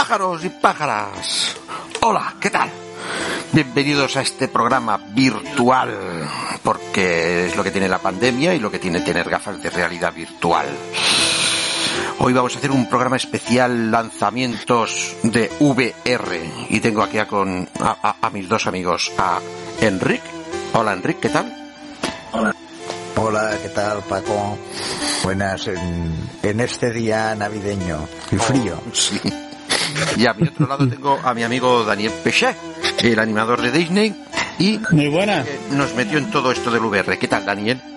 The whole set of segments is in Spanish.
Pájaros y pájaras. Hola, ¿qué tal? Bienvenidos a este programa virtual, porque es lo que tiene la pandemia y lo que tiene tener gafas de realidad virtual. Hoy vamos a hacer un programa especial lanzamientos de VR y tengo aquí a, con, a, a- a mis dos amigos, a Enric. Hola Enric, ¿qué tal? Hola, ¿qué tal Paco? Buenas en, en este día navideño y frío. Sí. Y a mi otro lado tengo a mi amigo Daniel Pechet, el animador de Disney, y Muy buena. nos metió en todo esto del VR. ¿Qué tal, Daniel?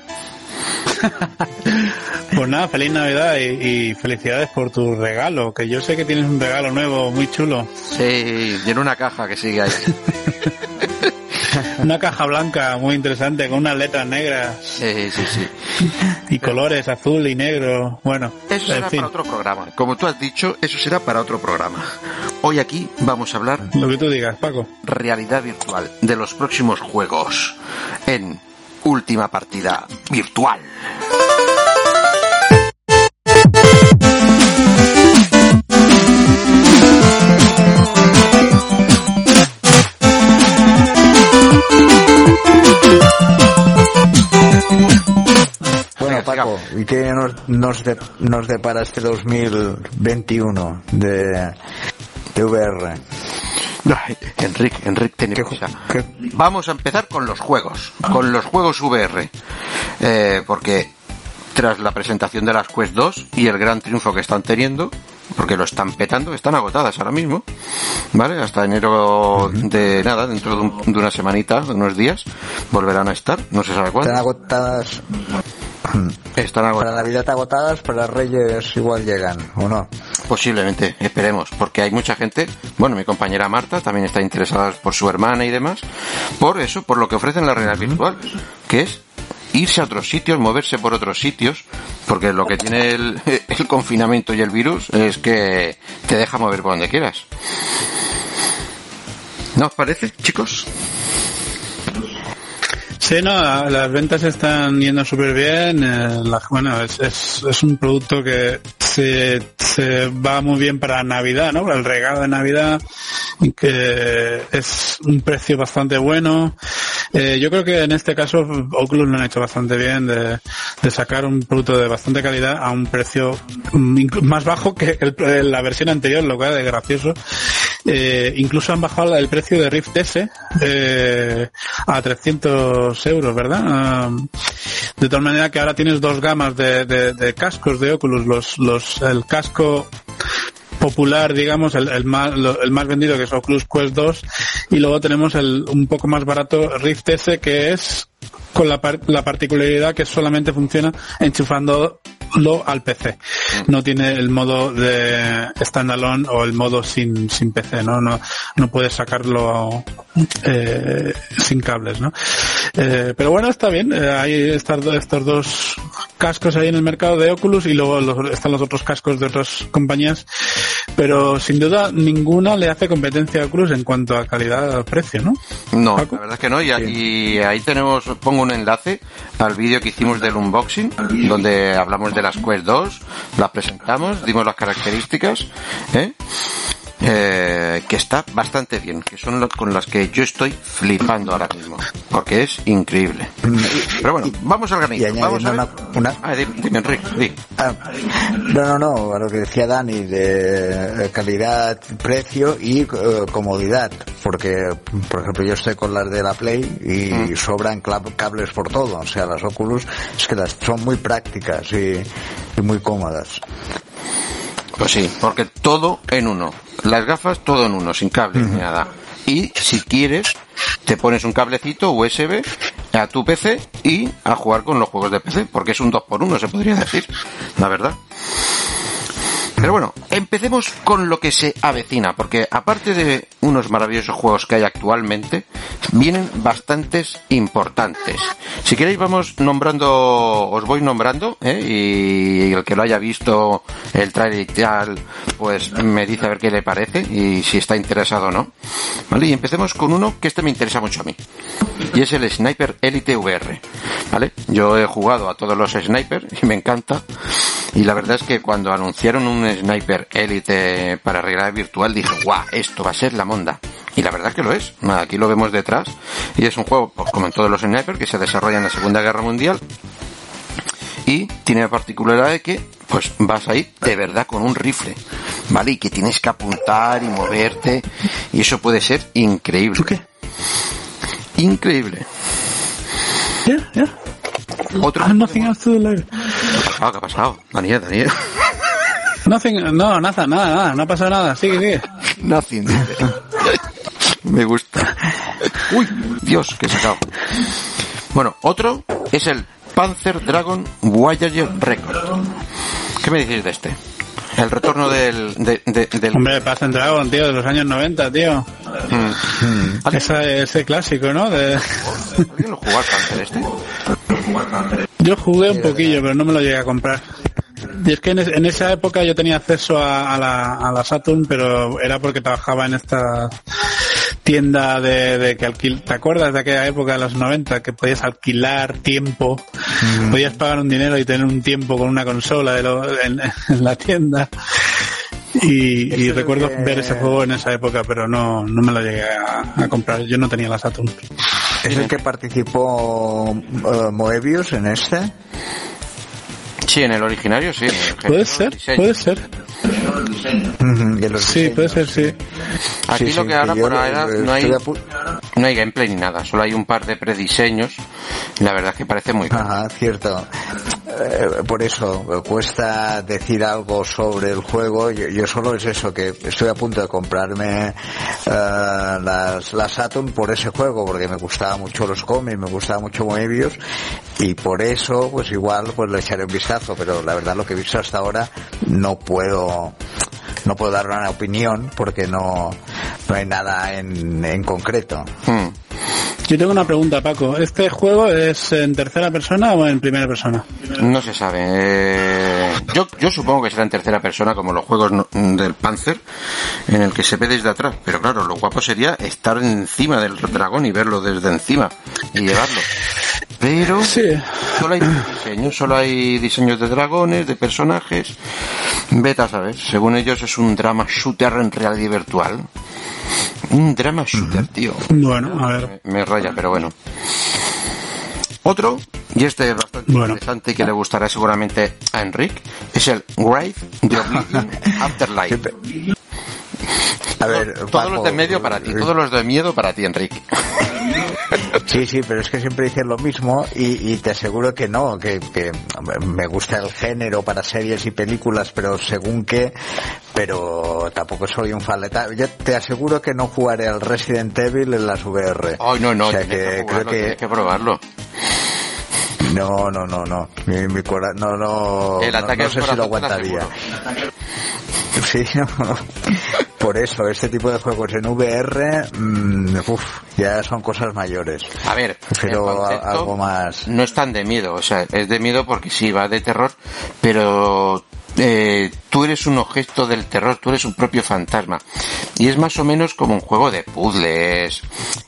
Pues nada, feliz Navidad y, y felicidades por tu regalo, que yo sé que tienes un regalo nuevo muy chulo. Sí, y en una caja que sigue ahí. Una caja blanca muy interesante con unas letras negras Sí, sí, sí. y colores azul y negro. Bueno, Eso será en fin, para otro programa. Como tú has dicho, eso será para otro programa. Hoy aquí vamos a hablar lo que tú digas, Paco. realidad virtual de los próximos juegos en última partida virtual. Paco, ¿y qué nos, nos, de- nos depara este 2021 de, de VR? Enrique, Enrique, tiene ¿Qué prisa. ju- qué- Vamos a empezar con los juegos, con los juegos VR, Eh, porque tras la presentación de las Quest 2 y el gran triunfo que están teniendo, porque lo están petando, están agotadas ahora mismo, ¿vale? Hasta enero de nada, dentro de, un- de una semanita, de unos días, volverán a estar, no se sabe Están cuándo. agotadas, Están para agotadas. Navidad agotadas, para Reyes igual llegan, ¿o no? Posiblemente, esperemos, porque hay mucha gente, bueno, mi compañera Marta también está interesada por su hermana y demás, por eso, por lo que ofrecen la realidad virtual, que es irse a otros sitios, moverse por otros sitios, porque lo que tiene el, el confinamiento y el virus es que te deja mover por donde quieras. ¿No os parece, chicos? Sí, no, las ventas están yendo súper bien. eh, bueno, es, es, un producto que se, va muy bien para Navidad, ¿no? Para el regalo de Navidad, que es un precio bastante bueno. Eh, yo creo que en este caso Oculus lo han hecho bastante bien de, de sacar un producto de bastante calidad a un precio mm, más bajo que el- la versión anterior, lo cual es gracioso. Eh, incluso han bajado el precio de Rift S eh, a 300 euros, ¿verdad? De tal manera que ahora tienes dos gamas de, cascos de Oculus, los, los, el casco popular, digamos, el, más, vendido que es Oculus Quest 2 y luego tenemos el un poco más barato Rift S que es con la, par- la particularidad que solamente funciona enchufándolo al PC. No tiene el modo de standalone o el modo sin, sin PC, ¿no? No, no puedes sacarlo eh, sin cables, ¿no? Eh, pero bueno, está bien. eh, hay estas do- estos dos cascos ahí en el mercado de Oculus y luego los- están los otros cascos de otras compañías. Pero sin duda ninguna le hace competencia a Oculus en cuanto a calidad-precio, ¿no? No, Paco. la verdad es que no. Y, y ahí tenemos, pongo un enlace al vídeo que hicimos del unboxing, donde hablamos de Quest 2, las presentamos, dimos las características, ¿eh? Eh, que está bastante bien, que son lo- con las que yo estoy flipando ahora mismo, porque es increíble. Pero bueno, vamos al granito. Vamos a ver. una, una, Ah, dime, dime, Enrique. Ah, no, no, no, a lo que decía Dani, de eh, calidad, precio y eh, comodidad, porque, por ejemplo, yo estoy con las de la Play y sobran cla- cables por todo, o sea, las Oculus es que las son muy prácticas y, y muy cómodas. Pues sí, porque todo en uno. Las gafas todo en uno, sin cables ni nada. Y si quieres, te pones un cablecito USB a tu PC y a jugar con los juegos de PC, porque es un 2 por 1 se podría decir, la verdad. Pero bueno, empecemos con lo que se avecina, porque aparte de unos maravillosos juegos que hay actualmente, vienen bastantes importantes. Si queréis vamos nombrando, os voy nombrando, ¿eh? y el que lo haya visto el trailer y tal, pues me dice a ver qué le parece y si está interesado o no. Vale, y empecemos con uno que este me interesa mucho a mí. Y es el Sniper Elite VR. ¿Vale? Yo he jugado a todos los Sniper y me encanta. Y la verdad es que cuando anunciaron un Sniper Elite para realidad virtual dije, guau, esto va a ser la monda. Y la verdad es que lo es. Aquí lo vemos detrás. Y es un juego, pues, como en todos los Sniper, que se desarrolla en la Segunda Guerra Mundial. Y tiene la particularidad de que, pues vas ahí de verdad con un rifle. ¿Vale? Y que tienes que apuntar y moverte. Y eso puede ser increíble. ¿Tú qué? Increíble. Ya, ya. Otro. Ah, nothing else to. Ah, ¿qué ha pasado? Daniel, Daniel. Nothing, no, nada, nada, nada, no ha pasado nada, sigue, sigue. Nothing. Me gusta. Uy, Dios, que sacado. Bueno, otro es el Panzer Dragon Voyager Record. ¿Qué me decís de este? El retorno del... De, de- del... Hombre, Pass and Dragon, tío, de los años 90, tío. Mm. ¿Alguien, Esa, ese clásico, ¿no? De... ¿Alguien lo jugó al este? Yo jugué un poquillo, pero no me lo llegué a comprar. Y es que en, es- en esa época yo tenía acceso a, a la, a la Saturn, pero era porque trabajaba en esta tienda de, de que alquil... ¿Te acuerdas de aquella época de los 90 que podías alquilar tiempo? Podías pagar un dinero y tener un tiempo con una consola de lo- en, en la tienda. Y, recuerdo que- ver ese juego en esa época, pero no, no me lo llegué a, a comprar. Yo no tenía la Saturn. ¿Es el que participó eh, Moebius en este? Sí, en el originario sí. el Puede ser, puede ser. Sí, puede ser, sí. Aquí Sí, lo sí, que ahora por ahora estoy no hay, no hay gameplay ni nada, solo hay un par de prediseños. y La verdad es que parece muy bien. Ajá, cierto. Eh, por eso cuesta decir algo sobre el juego. Yo, solo es eso, que estoy a punto de comprarme las, las Saturn por ese juego, porque me gustaba mucho los cómics, me gustaba mucho Moebius, y por eso, pues igual, pues le echaré un vistazo, pero la verdad lo que he visto hasta ahora no puedo no puedo dar una opinión porque no, no hay nada en, en concreto. Hmm. Yo tengo una pregunta, Paco. ¿Este juego es en tercera persona o en primera persona? No se sabe. Eh, yo, yo supongo que será en tercera persona como los juegos no- del Panzer, en el que se ve desde atrás. Pero claro, lo guapo sería estar encima del dragón y verlo desde encima y llevarlo. Pero Sí. solo hay diseños, solo hay diseños de dragones, de personajes. Vete a saber. Según ellos es un drama shooter en realidad virtual. Un drama shooter, tío. Bueno, a ver. Me, me raya, pero bueno. Otro, y este es bastante Bueno. interesante y que le gustará seguramente a Enric, es el Grave the Oblivion Afterlife. A ver, todos Paco, los de medio para ti, todos los de miedo para ti, Enrique. Sí, sí, pero es que siempre dicen lo mismo y, y te aseguro que no, que, que me gusta el género para series y películas, pero según qué, pero tampoco soy un fan letal. Yo te aseguro que no jugaré al Resident Evil en las VR. Ay, no, no, o sea tienes que, que jugarlo, creo tienes que que probarlo. No, no, no, no, mi, mi cora- no, no, El no- ataque no al sé si lo aguantaría. Sí, no. Por eso, este tipo de juegos en VR, mm, uf, ya son cosas mayores. A ver, a- algo más. no es tan de miedo, o sea, es de miedo porque sí, va de terror, pero eh, tú eres un objeto del terror, tú eres un propio fantasma. Y es más o menos como un juego de puzzles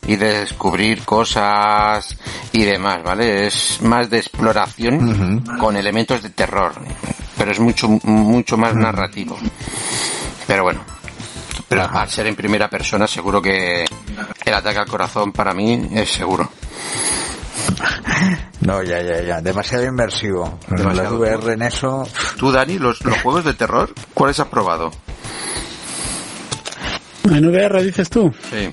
y de descubrir cosas y demás, ¿vale? Es más de exploración con elementos de terror, pero es mucho, mucho más narrativo. Pero bueno, pero al ser en primera persona seguro que el ataque al corazón para mí es seguro. No, ya, ya, ya. Demasiado inmersivo. Demasiado. Las VR en eso. Tú, Dani, los, los juegos de terror, ¿cuáles has probado? ¿En VR dices tú? Sí.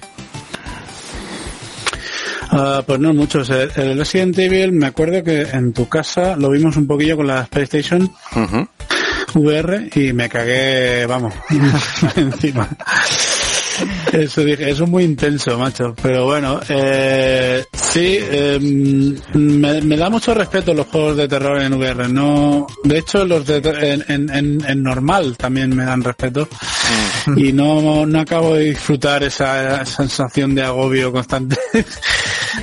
Ah, pues no muchos. El, el Resident Evil, me acuerdo que en tu casa lo vimos un poquillo con la PlayStation. VR y me cagué, vamos, encima. Eso dije, eso es muy intenso, macho. Pero bueno, eh, sí, em, me, da mucho respeto los juegos de terror en VR. No, de hecho, los de en, en, normal también me dan respeto. Mm. Y no, no acabo de disfrutar esa sensación de agobio constante.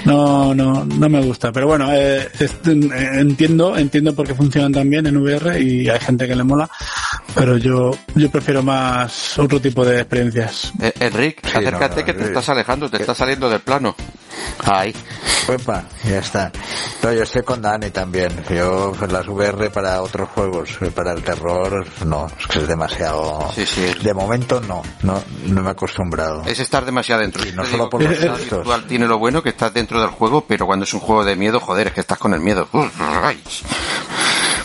no, no, no me gusta. Pero bueno, eh, entiendo, entiendo por qué funcionan también en VR y hay gente que le mola. Pero yo, yo prefiero más otro tipo de experiencias. Eh, Enrique, acércate que te estás alejando, te estás saliendo del plano. Ahí. Opa, ya está. No, yo estoy con Dani también. Yo las VR para otros juegos, para el terror, no, es que es demasiado. Sí, sí. De momento no, no, no me he acostumbrado. Es estar demasiado dentro. Y no solo por los virtual tiene lo bueno que estás dentro del juego, pero cuando es un juego de miedo, joder, es que estás con el miedo.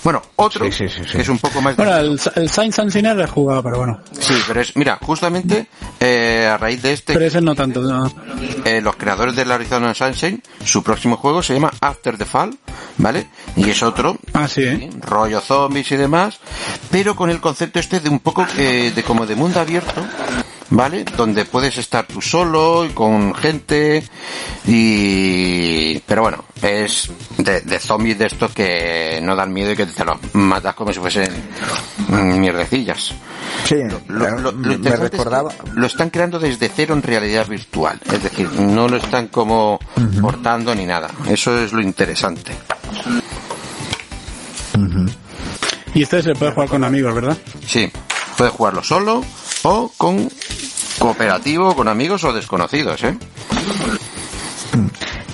Bueno, otro que es un poco más... Bueno, el, el Saints and Sinner he jugado, pero bueno. Sí, pero es, mira, justamente eh, a raíz de este... Pero ese no tanto, no. Eh, los creadores del Arizona Sunshine, su próximo juego se llama After the Fall, ¿vale? Y es otro, ah, sí, ¿eh? rollo zombies y demás, pero con el concepto este de un poco eh, de como de mundo abierto, ¿vale? Donde puedes estar tú solo y con gente y... Pero bueno, es de, zombies de estos que no dan miedo y que te los matas como si fuesen mierdecillas. Sí, lo, me recordaba... lo están creando desde cero en realidad virtual, es decir, no lo están como portando ni nada. Eso es lo interesante. Y este se puede jugar con amigos, ¿verdad? Sí, puedes jugarlo solo o con cooperativo, con amigos o desconocidos, ¿eh?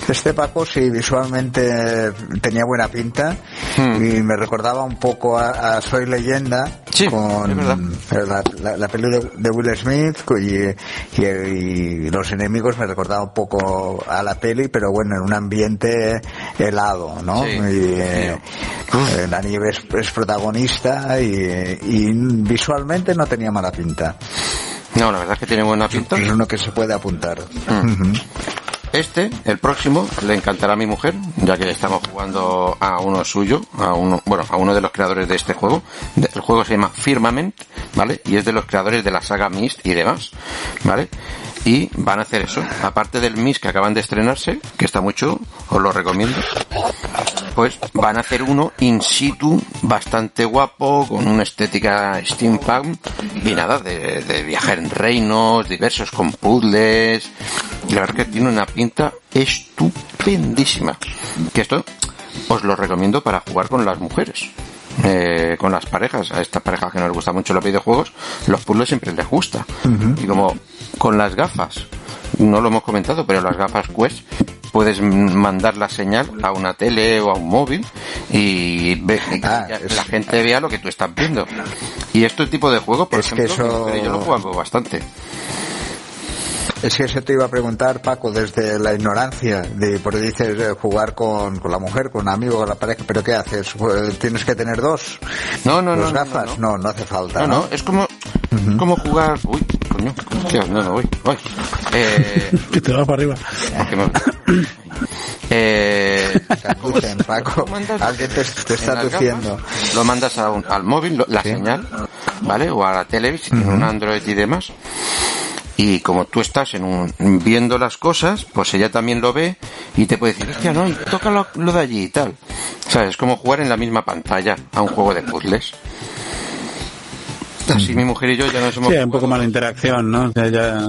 Este Paco sí visualmente tenía buena pinta hmm. y me recordaba un poco a, Soy Leyenda con la, la, peli de, Will Smith y, los enemigos me recordaba un poco a la peli pero bueno en un ambiente helado ¿no? y, eh, la nieve es, protagonista y, visualmente no tenía mala pinta no, la verdad es que tiene buena pinta. Es uno que se puede apuntar. Mm. Este, el próximo, le encantará a mi mujer, ya que estamos jugando a uno suyo, a uno, bueno, a uno de los creadores de este juego. El juego se llama Firmament, ¿vale? Y es de los creadores de la saga Mist y demás, ¿vale? Y van a hacer eso. Aparte del MIS que acaban de estrenarse, que está mucho, os lo recomiendo, pues van a hacer uno in situ bastante guapo, con una estética steampunk y nada, de, de viajar en reinos diversos con puzzles. Y la verdad que tiene una pinta estupendísima. Que esto os lo recomiendo para jugar con las mujeres. Eh, con las parejas, a estas parejas que no les gusta mucho los videojuegos, los puzzles siempre les gusta. Y como con las gafas, no lo hemos comentado, pero las gafas Quest puedes mandar la señal a una tele o a un móvil y ah, la gente vea lo que tú estás viendo. Y este tipo de juego, por ejemplo, yo lo juego bastante. Es que eso te iba a preguntar, Paco, desde la ignorancia, de por dices eh, jugar con, con, la mujer, con un amigo, con la pareja, pero ¿qué haces? Pues, ¿Tienes que tener dos? No, no, ¿Dos no. gafas? No, no, hace falta. No, no, es como, como jugar. Uy, coño, hostia, no, no, uy, uy. Eh, que te va para arriba. Eh, Paco. Alguien te, está diciendo. Lo mandas a al móvil, la señal, ¿vale? O a la televisión, un Android y demás y como tú estás en un, viendo las cosas, pues ella también lo ve y te puede decir, hostia, no, toca lo, de allí y tal. ¿Sabes? Es como jugar en la misma pantalla a un juego de puzzles. Así mi mujer y yo ya nos hemos... Sí, un poco mala interacción, ¿no? ya...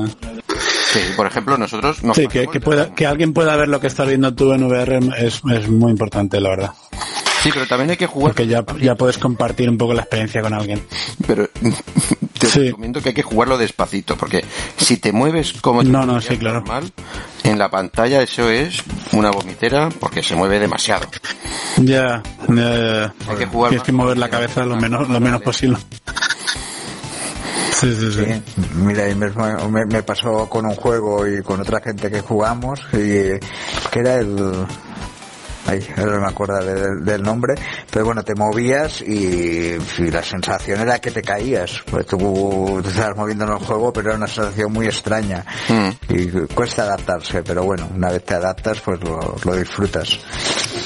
Sí, por ejemplo, nosotros... sí, que, que, pueda, que alguien pueda ver lo que estás viendo tú en VR es, es muy importante, la verdad. Sí, pero también hay que jugar. Porque ya, ya puedes compartir un poco la experiencia con alguien. Pero te recomiendo que hay que jugarlo despacito, porque si te mueves como no, no, sí, claro. normal, en la pantalla eso es una vomitera porque se mueve demasiado. Ya, ya, Hay que jugar Tienes que mover la cabeza lo menos, lo menos posible. Sí, sí, sí. Mira, me, me, pasó con un juego y con otra gente que jugamos y que era el Ay, no me acuerdo del, nombre, pero bueno, te movías y, la sensación era que te caías, pues tú te estabas moviendo en el juego, pero era una sensación muy extraña mm. y cuesta adaptarse, pero bueno, una vez te adaptas, pues lo, disfrutas.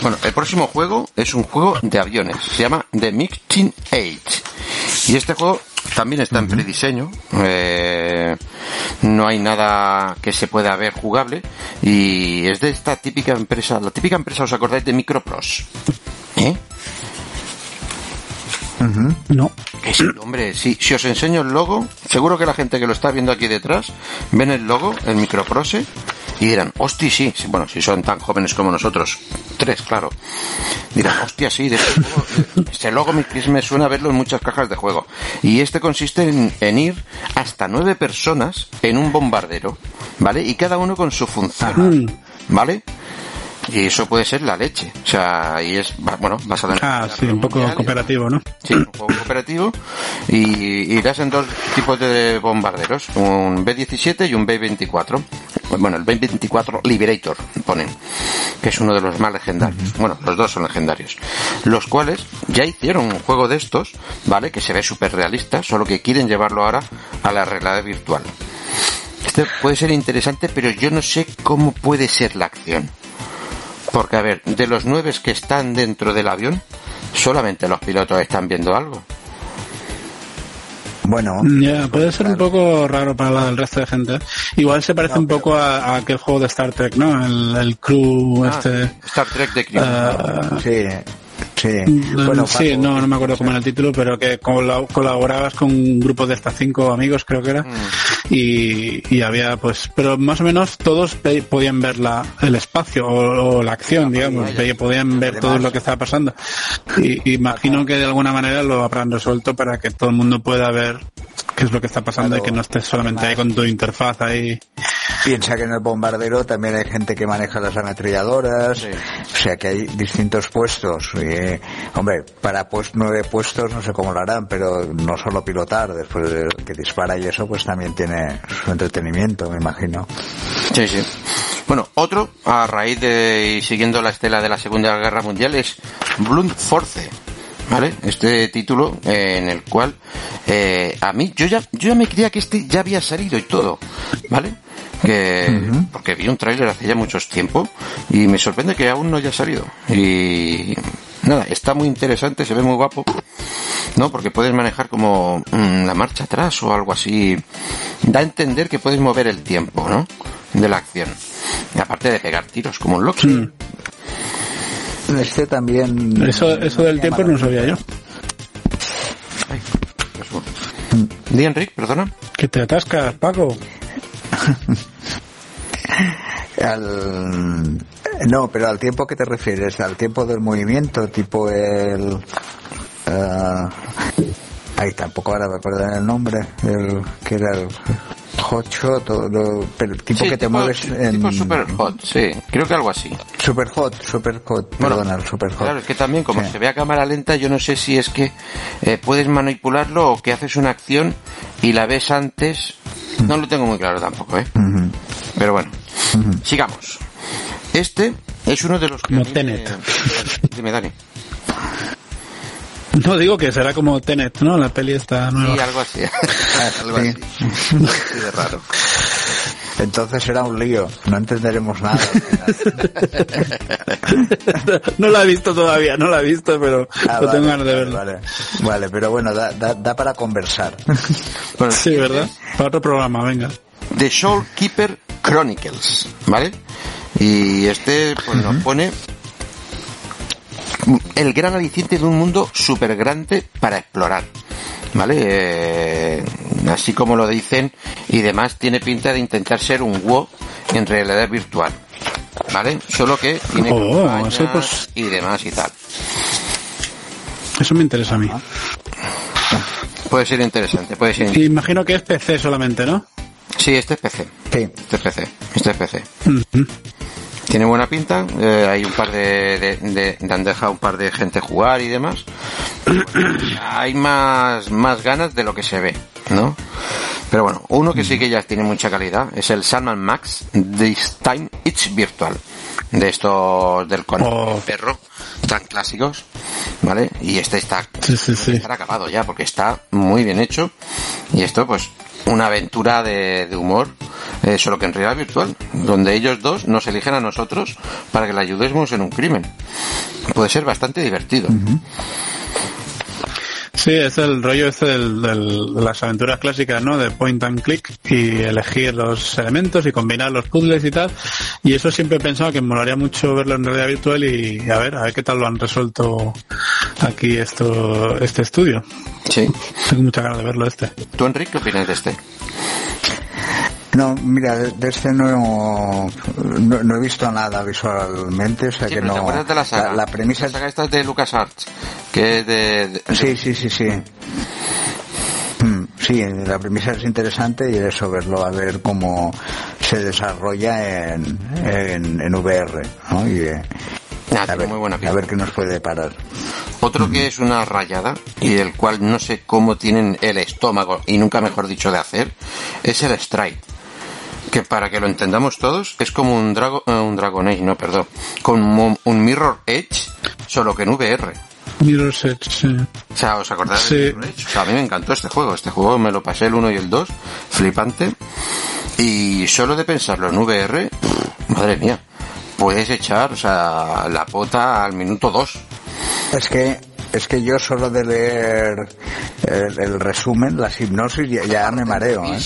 Bueno, el próximo juego es un juego de aviones, se llama The Mixing Age y este juego también está en prediseño. Eh, no hay nada que se pueda ver jugable y es de esta típica empresa, la típica empresa, ¿os acordáis de Micropros? ¿Eh? No. Sí, hombre, sí, si os enseño el logo, seguro que la gente que lo está viendo aquí detrás ven el logo, el Microprose, y dirán, hostia, sí, sí, bueno, si son tan jóvenes como nosotros, tres, claro, dirán, hostia, sí, de este logo, este logo me, me suena verlo en muchas cajas de juego. Y este consiste en, en ir hasta nueve personas en un bombardero, ¿vale? Y cada uno con su función, ¿vale? Y eso puede ser la leche. O sea, y es, bueno, basado en... Ah, sí, un poco mundial y- cooperativo, ¿no? Sí, un juego cooperativo y irás en dos tipos de bombarderos, un B-17 y un B-24. Bueno, el B-24 Liberator ponen, que es uno de los más legendarios. Bueno, los dos son legendarios. Los cuales ya hicieron un juego de estos, ¿vale? Que se ve súper realista, solo que quieren llevarlo ahora a la realidad virtual. Este puede ser interesante, pero yo no sé cómo puede ser la acción. Porque, a ver, de los nueve que están dentro del avión, solamente los pilotos están viendo algo. Bueno, Ya, puede ser un poco raro para la- el resto de gente. Igual se parece un poco a, a aquel juego de Star Trek, ¿no? El, el crew Ah, este... Star Trek de Crew. ah, sí, sí. Mm, Bueno, sí, Paco, no, no me acuerdo cómo era el título, pero que colab- colaborabas con un grupo de hasta cinco amigos, creo que era, Mm. y, y había, pues, pero más o menos todos podían ver la, el espacio o, o la acción, digamos, ve- podían ver todo lo que estaba pasando. Y imagino que de alguna manera lo habrán resuelto para que todo el mundo pueda ver qué es lo que está pasando Claro. y que no estés solamente ahí con tu interfaz ahí. Piensa que en el bombardero también hay gente que maneja las ametralladoras, Sí. o sea que hay distintos puestos. Y, eh, hombre, para pues nueve puestos no sé cómo lo harán, pero no solo pilotar, después de que dispara y eso, pues también tiene su entretenimiento, me imagino. Sí, sí. Bueno, otro, a raíz de y siguiendo la estela de la Segunda Guerra Mundial, es Blunt Force. ¿Vale? Este título eh, en el cual eh, a mí, yo ya, yo ya me creía que este ya había salido y todo, ¿vale? Que, porque vi un tráiler hace ya muchos tiempo y me sorprende que aún no haya salido. Y nada, está muy interesante, se ve muy guapo, ¿no? Porque puedes manejar como mm, la marcha atrás o algo así. Da a entender que puedes mover el tiempo, ¿no? De la acción. Y aparte de pegar tiros, como un Loki. Este también... Eso, eso del tiempo no lo sabía yo. Ay. Di Enric, perdona. Que te atascas, Paco. No, pero al tiempo que te refieres, al tiempo del movimiento, tipo el... ah, Ay, tampoco ahora me acuerdo el nombre, el que era el hot shot, o lo- pero el tipo Sí, que te tipo- mueves en... Tipo super hot, sí. Creo que algo así. Super hot, super hot, Bueno, perdona, super hot. Claro, es que también como Sí. se ve a cámara lenta, yo no sé si es que eh, puedes manipularlo o que haces una acción y la ves antes. No lo tengo muy claro tampoco, ¿eh? Pero bueno, sigamos. Este es uno de los que Como Tenet. Dime, Dani. No digo que será como Tenet, ¿no? La peli está Sí, nueva. algo así. algo Sí. así. Así de raro. Entonces será un lío, no entenderemos nada. no la he visto todavía, no la he visto, pero Ah, no vale, tengo ganas de verla. Vale, Vale, pero bueno, da, da, da para conversar. Bueno, Sí, ¿verdad? Para otro programa, venga. The Soul Keeper Chronicles, ¿vale? Y este pues nos pone el gran aliciente de un mundo súper grande para explorar, ¿vale? Eh, así como lo dicen y demás, tiene pinta de intentar ser un WoW en realidad virtual, ¿vale? Solo que tiene Oh, pues- y demás y tal. Eso me interesa a mí. Puede ser interesante, puede ser. Imagino que es PC solamente, ¿no? Sí, este es PC. Sí. Este es PC. Este es PC. Tiene buena pinta, eh, hay un par de, de, de- de han dejado un par de gente jugar y demás. hay más, más ganas de lo que se ve, ¿no? Pero bueno, uno que sí que ya tiene mucha calidad es el Salman Max This Time It's Virtual. De estos del conejo Oh. perro, tan clásicos, ¿vale? Y este está Sí, sí, sí. estar acabado ya porque está muy bien hecho y esto pues una aventura de, de humor eh, solo que en realidad virtual donde ellos dos nos eligen a nosotros para que le ayudemos en un crimen puede ser bastante divertido Sí, es el rollo este del, del- de las aventuras clásicas, ¿no? De point and click y elegir los elementos y combinar los puzzles y tal. Y eso siempre he pensado que me molaría mucho verlo en realidad virtual y a ver, a ver qué tal lo han resuelto aquí esto, este estudio. Sí. Tengo mucha ganas de verlo este. ¿Tú, Enrique, qué opinas de este? No, mira, de, este no, no, no he visto nada visualmente, o sea Sí, que pero ¿te no. de la saga? la premisa La saga esta es de LucasArts, que es de... de- Sí, sí, sí, sí. Mm, Sí, la premisa es interesante y eso, verlo, a ver cómo se desarrolla en, en, en VR, ¿no? Y, eh, Ah, a, ver, muy buena a pinta. ver qué nos puede parar. Otro que es una rayada y del cual no sé cómo tienen el estómago y nunca mejor dicho de hacer es el Strike. Que para que lo entendamos todos es como un, drago, eh, un Dragon Age, no, perdón, como un Mirror Edge, solo que en VR. Mirror's Edge, sí. O sea, ¿os acordáis Sí. de Mirror Edge? O sea, a mí me encantó este juego. Este juego me lo pasé el 1 y el 2, flipante. Y solo de pensarlo en VR, pff, madre mía, puedes echar, o sea, la pota al minuto 2. Es que es que yo solo de leer el, el resumen, las hipnosis, ya, ya me mareo. ¿eh?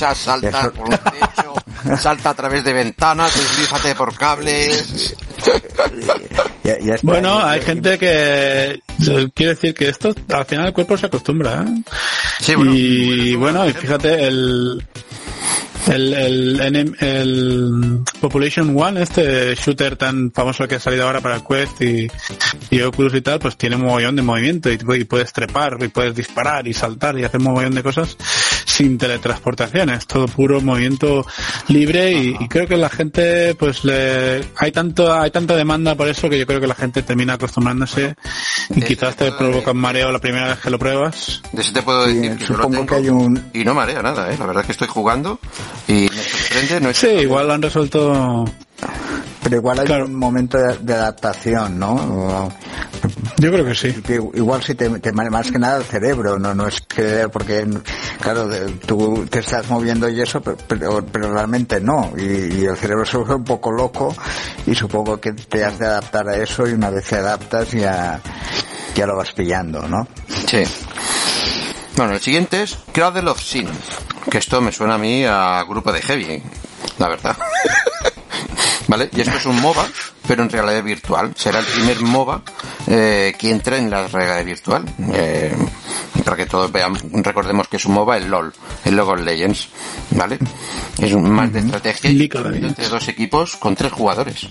Salta por un techo, salta a través de ventanas, deslízate por cables. ya- ya está. Bueno, hay gente que eh, quiere decir que esto al final el cuerpo se acostumbra, ¿eh? Sí, bueno, y bueno, y fíjate el el, el, el Population One, este shooter tan famoso que ha salido ahora para Quest y, y Oculus y tal, pues tiene un mogollón de movimiento y, y puedes trepar y puedes disparar y saltar y hacer un mogollón de cosas sin teletransportación, es todo puro movimiento libre y, y creo que la gente pues le hay tanto hay tanta demanda por eso que yo creo que la gente termina acostumbrándose y Este quizás te provoca un mareo la primera vez que lo pruebas. De eso te puedo decir que supongo tengo que hay un- y no marea nada, ¿eh? La verdad es que estoy jugando y me sorprende. No es Sí, igual lo han resuelto Pero igual hay Claro. un momento de, de adaptación, ¿no? Yo creo que sí. igual si te, te más que nada el cerebro, no no es que porque claro de- tú te estás moviendo y eso, pero, pero, pero realmente no y, y el cerebro se vuelve un poco loco y supongo que te has de adaptar a eso y una vez te adaptas ya ya lo vas pillando, ¿no? Sí. Bueno, el siguiente es Cradle of Sin. Que esto me suena a mí a grupo de heavy, la verdad. ¿Vale? Y esto es un MOBA, pero en realidad virtual. Será el primer MOBA eh, que entre en la realidad virtual. Eh, para que todos vean, recordemos que es un MOBA, el LOL, el Logo Legends. ¿Vale? Es un más de estrategia entre dos equipos con tres jugadores.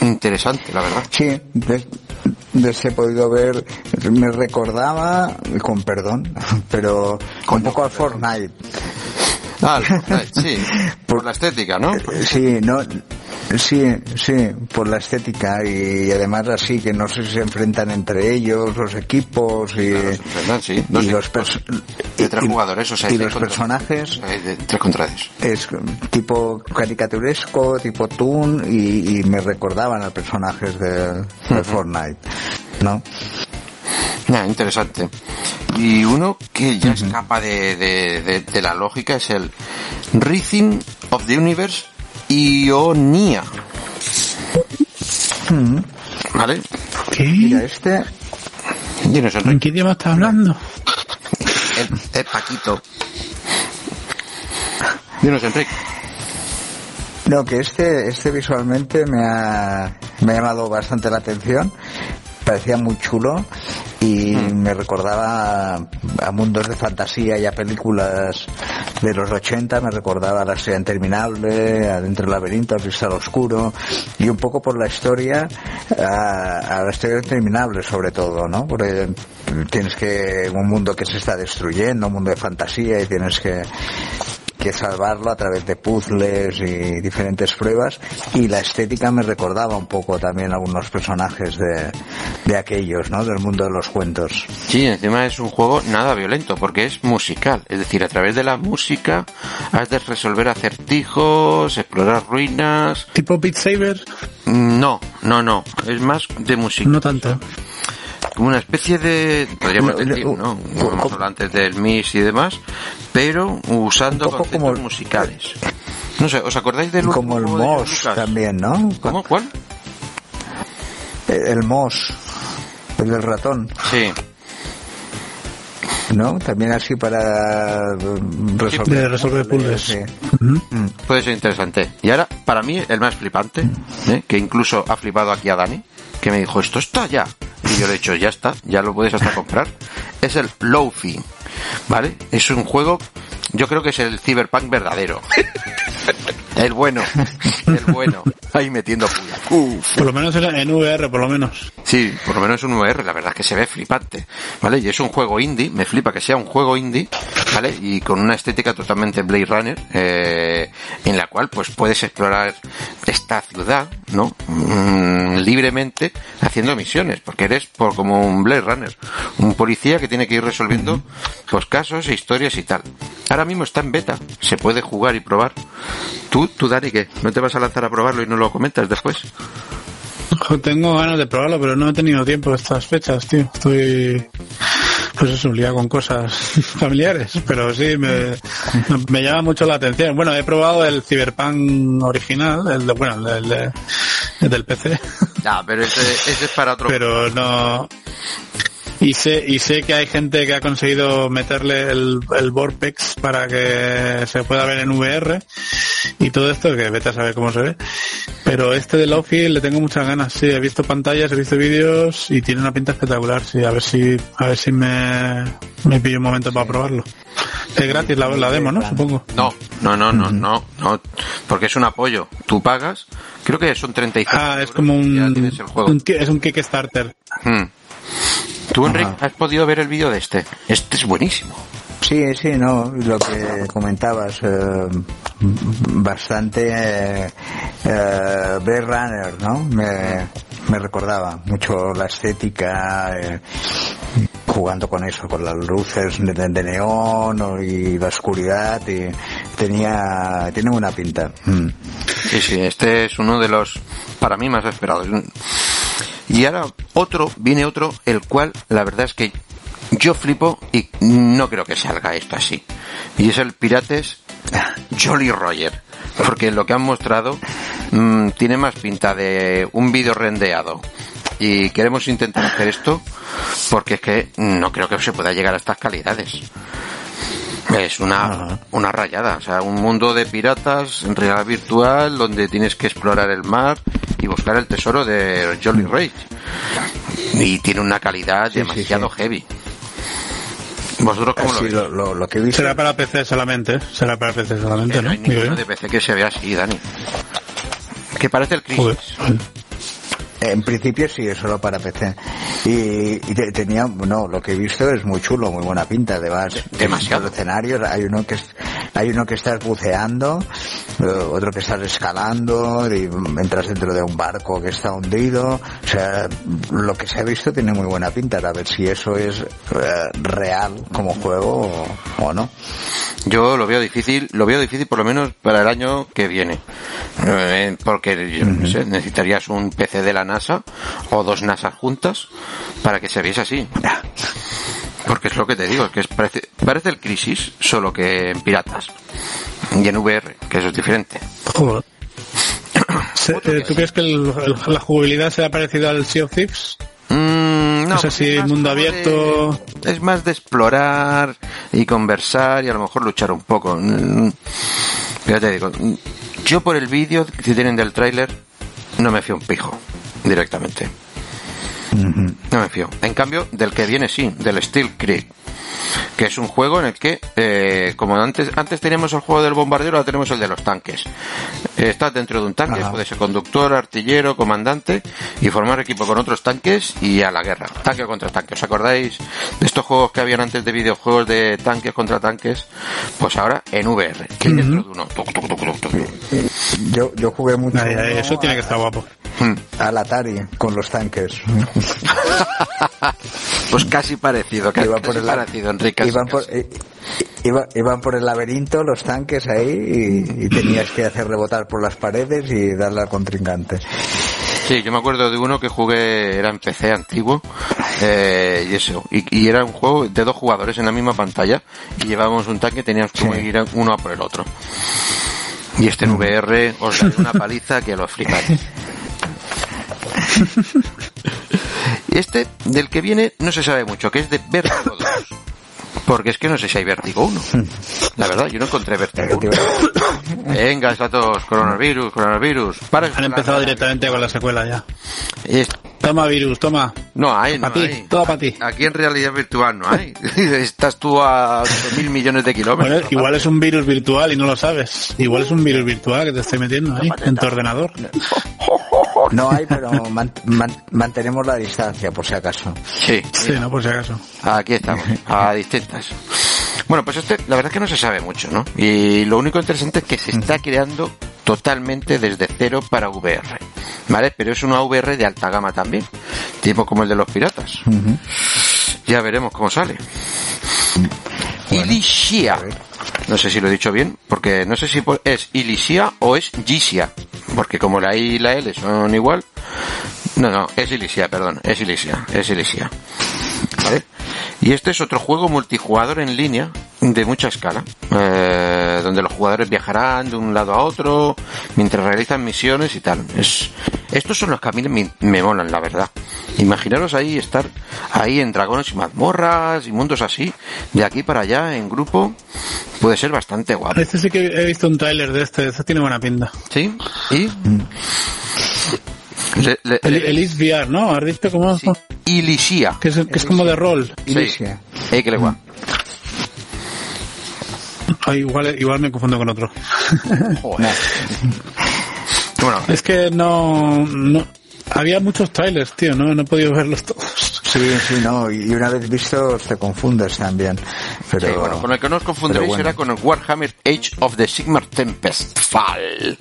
Interesante, la verdad. Sí, de, de ese he podido ver, me recordaba, con perdón, pero un poco al Fortnite. Ah, Fortnite, sí. Por la estética, ¿no? Sí, no, sí, sí, por la estética y además así que no sé si se enfrentan entre ellos los equipos y, Claro, sí. Dos y los de tres jugadores, o sea, y los contra- personajes Eh, de tres contra tres. es tipo caricaturesco, tipo Toon y, y me recordaban a personajes de, de Fortnite, ¿no? Ah, interesante. Y uno que ya escapa de, de, de- de la lógica es el Rhythm of the Universe Ionia. ¿Vale? ¿Qué? Mira, este, ¿En qué idioma estás hablando? El, el Paquito. Dinos, Enrique. No, que este, este visualmente me ha, me ha llamado bastante la atención. Parecía muy chulo y me recordaba a, a mundos de fantasía y a películas de los 80, me recordaba a la estrella interminable, adentro del laberinto, al cristal oscuro y un poco por la historia a, a la estrella interminable sobre todo, ¿no? Porque tienes que, un mundo que se está destruyendo, un mundo de fantasía y tienes que, que salvarlo a través de puzzles y diferentes pruebas y la estética me recordaba un poco también a algunos personajes de, de aquellos, ¿no? Del mundo de los cuentos. Sí, encima es un juego nada violento porque es musical. Es decir, a través de la música has de resolver acertijos, explorar ruinas. ¿Tipo Beat Saber? No, no, no. Es más de música. No tanto. Una especie de, podríamos No, decir, no, ¿no? co- Hemos co- hablado antes del MIS y demás, pero usando Un poco conceptos como- musicales. No sé, ¿os acordáis del Como el Lucas? también, ¿no? ¿Cómo? ¿Cuál? El Moss, el del ratón. Sí. ¿no? También así para resolver, de resolver puzzles. Sí. Mm. Puede ser interesante. Y ahora, para mí, el más flipante, ¿eh? que incluso ha flipado aquí a Dani, que me dijo, esto está ya. Yo le he dicho, ya está, ya lo puedes hasta comprar. Es el Lofi, ¿vale? Es un juego, yo creo que es el Cyberpunk verdadero. el bueno, el bueno. Ahí metiendo puya. Uf. Por lo menos en- en VR, por lo menos. Sí, por lo menos es un VR, la verdad es que se ve flipante, ¿vale? Y es un juego indie, me flipa que sea un juego indie, ¿vale? Y con una estética totalmente Blade Runner, eh, en la cual pues puedes explorar esta ciudad, ¿no? Mm, libremente haciendo misiones, porque eres por como un Blade Runner, un policía que tiene que ir resolviendo pues casos e historias y tal. Ahora mismo está en beta, se puede jugar y probar. Tú, tú Dani, ¿qué? ¿No te vas a lanzar a probarlo y no lo comentas después? Tengo ganas de probarlo, pero no he tenido tiempo estas fechas, tío. Estoy, pues eso, liado con cosas familiares, pero sí, me, me llama mucho la atención. Bueno, he probado el Cyberpunk original, el de, bueno, el, de- el del PC, Ah, pero ese, ese es para otro pero no... Y sé, y sé que hay gente que ha conseguido meterle el, el Vortex para que se pueda ver en VR y todo esto, que vete a saber cómo se ve. Pero este de Lofi le tengo muchas ganas, sí, he visto pantallas, he visto vídeos y tiene una pinta espectacular, sí, a ver si, a ver si me, me pillo un momento para probarlo. Es gratis la, la demo, ¿no? Supongo. No, no, no, no, no, no, porque es un apoyo. Tú pagas, creo que son 35 Ah, es como un, un es un Kickstarter. Hmm. Tú, Enrique, has podido ver el vídeo de este. Este es buenísimo. Sí, sí, no, lo que comentabas, eh, bastante eh, eh, Blade Runner, ¿no? Me, me recordaba mucho la estética, eh, jugando con eso, con las luces de, de neón y la oscuridad, y tenía, tiene una pinta. Mm. Sí, sí, este es uno de los, para mí, más esperados. Y ahora otro, viene otro, el cual, la verdad es que yo flipo y no creo que salga esto así. Y es el Pirates Jolly Roger. Porque lo que han mostrado mm, tiene más pinta de un vídeo rendeado. Y queremos intentar hacer esto porque es que no creo que se pueda llegar a estas calidades. Es una, una rayada, o sea, un mundo de piratas en realidad virtual donde tienes que explorar el mar y buscar el tesoro de Jolly Rage. Y tiene una calidad sí, demasiado sí. heavy. ¿Vosotros cómo lo veis? lo, lo, lo que visto. Será para PC solamente, ¿eh? será para PC solamente, no ¿no? hay ninguno de PC que se vea así, Dani. Que parece el Joder. En principio sí, es solo para PC. Y, y te- tenía, no, lo que he visto es muy chulo, muy buena pinta. Además, Demasiado. escenarios, hay uno que es- hay uno que estás buceando, eh, otro que estás escalando, y entras dentro de un barco que está hundido. O sea, lo que se ha visto tiene muy buena pinta. A ver si eso es eh, real como juego o, o no. Yo lo veo difícil, lo veo difícil por lo menos para el año que viene. Eh, porque, yo no sé, necesitarías un PC de la NASA o dos NASAs juntas para que se viese así. Porque es lo que te digo, que es, parece, parece el Crisis, solo que en piratas. Y en VR, que eso es diferente. Joder. Eh, ¿Tú crees que el- el- la jugabilidad sea parecida al Sea of Thieves? Mm, no, Es así, más mundo de- abierto. es más de explorar y conversar y a lo mejor luchar un poco. Mm, Ya te digo, mm, yo por el vídeo que tienen del tráiler no me fío un pijo directamente. No me fío. En cambio, del que viene sí, del Steel Creek. Que es un juego en el que, eh, como antes, antes teníamos el juego del bombardero, ahora tenemos el de los tanques. Eh, estás dentro de un tanque, Ajá. puede ser conductor, artillero, comandante, y formar equipo con otros tanques y a la guerra. Tanque contra tanque. ¿Os acordáis de estos juegos que habían antes de videojuegos de tanques contra tanques? Pues ahora en VR, que dentro de uno. Tuc, tuc, tuc, tuc, tuc. Yo, yo jugué mucho Ay, ay, eso tiene que estar guapo. Hmm. al Atari con los tanques. Pues casi parecido, casi, Iba por el- parecido, Enrique. Iban por, iba- iban por el laberinto los tanques ahí y, y tenías que hacer rebotar por las paredes y darle al contrincante. Sí, yo me acuerdo de uno que jugué, era en PC antiguo, eh, y eso, y, y era un juego de dos jugadores en la misma pantalla, y llevábamos un tanque y teníamos que Sí. ir uno a por el otro. Y este en VR os da una paliza que lo flipáis. Y este, del que viene, no se sabe mucho, que es de Vertigo 2. Porque es que no sé si hay Vértigo 1. La verdad, yo no encontré Vértigo 1. Venga, todos coronavirus, coronavirus. Para Han empezado directamente con la secuela ya. Es... Toma virus, toma. No hay, no para ti. Todo para ti. Aquí en realidad virtual no hay. Estás tú a mil millones de kilómetros. Bueno, igual es un virus virtual y no lo sabes. Igual es un virus virtual que te estoy metiendo ahí, en tu ordenador. No hay, pero man, man, mantenemos la distancia, por si acaso. Sí. Sí, no, por si acaso. Aquí estamos, a distintas. Bueno, pues este, la verdad es que no se sabe mucho, ¿no? Y lo único interesante es que se está creando totalmente desde cero para VR, ¿vale? Pero es una VR de alta gama también, tipo como el de los piratas. Uh -huh. Ya veremos cómo sale. Bueno, Ilishia. No sé si lo he dicho bien, porque no sé si es Ilishia o es Gisia, porque como la I y la L son igual. No, no, es Ilishia, perdón, es Ilishia, es Ilishia. ¿Vale? Y este es otro juego multijugador en línea de mucha escala, eh, donde los jugadores viajarán de un lado a otro mientras realizan misiones y tal. Es, estos son los que a mí me, me molan, la verdad. Imaginaros ahí estar ahí en dragones y mazmorras y mundos así, de aquí para allá en grupo, puede ser bastante guapo. Este sí que he visto un tráiler de este, este tiene buena pinta. ¿Sí? ¿Y? Le, le, el, el Is VR, ¿no? ¿Has visto cómo? Sí. Ilishia. Que es, que es como de rol. Ilishia. Sí. que le guay. Ah, igual, igual me confundo con otro. Joder. bueno. Es que no, no, había muchos trailers, tío, no, no he podido verlos todos. Sí, sí, no, y una vez visto te confundes también. Pero, sí, bueno, con el que no os confundiréis bueno. será con el Warhammer Age of the Sigmar Tempest Fall.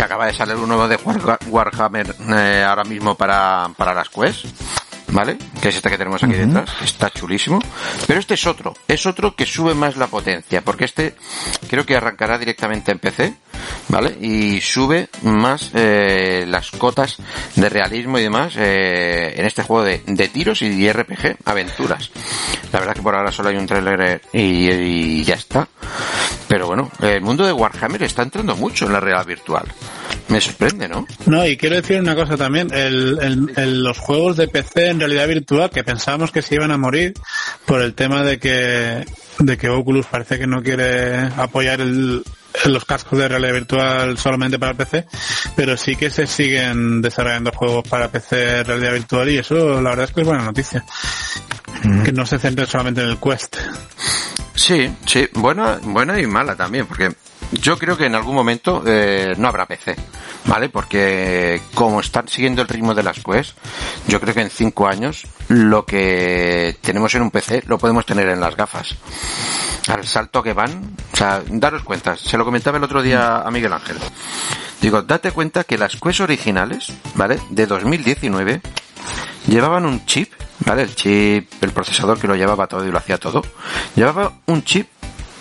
Que acaba de salir uno de Warhammer eh, ahora mismo para, para las Quest. ¿vale? Que es este que tenemos aquí uh -huh. detrás, está chulísimo. Pero este es otro, es otro que sube más la potencia, porque este creo que arrancará directamente en PC, ¿vale? Y sube más eh, las cotas de realismo y demás eh, en este juego de, de, tiros y de RPG, aventuras. La verdad que por ahora solo hay un trailer y, y ya está. Pero bueno, el mundo de Warhammer está entrando mucho en la realidad virtual. Me sorprende, ¿no? No, y quiero decir una cosa también. El, el, el, los juegos de PC en realidad virtual, que pensábamos que se iban a morir por el tema de que, de que Oculus parece que no quiere apoyar el, los cascos de realidad virtual solamente para PC, pero sí que se siguen desarrollando juegos para PC realidad virtual y eso la verdad es que es buena noticia. Mm. Que no se centre solamente en el Quest. Sí, sí, buena, buena y mala también, porque yo creo que en algún momento eh, no habrá PC, ¿vale? Porque como están siguiendo el ritmo de las Quest, yo creo que en cinco años lo que tenemos en un PC lo podemos tener en las gafas. Al salto que van, o sea, daros cuenta, se lo comentaba el otro día a Miguel Ángel. Digo, date cuenta que las Quest originales, ¿vale? De 2019 llevaban un chip, ¿vale? El chip, el procesador que lo llevaba todo y lo hacía todo, llevaba un chip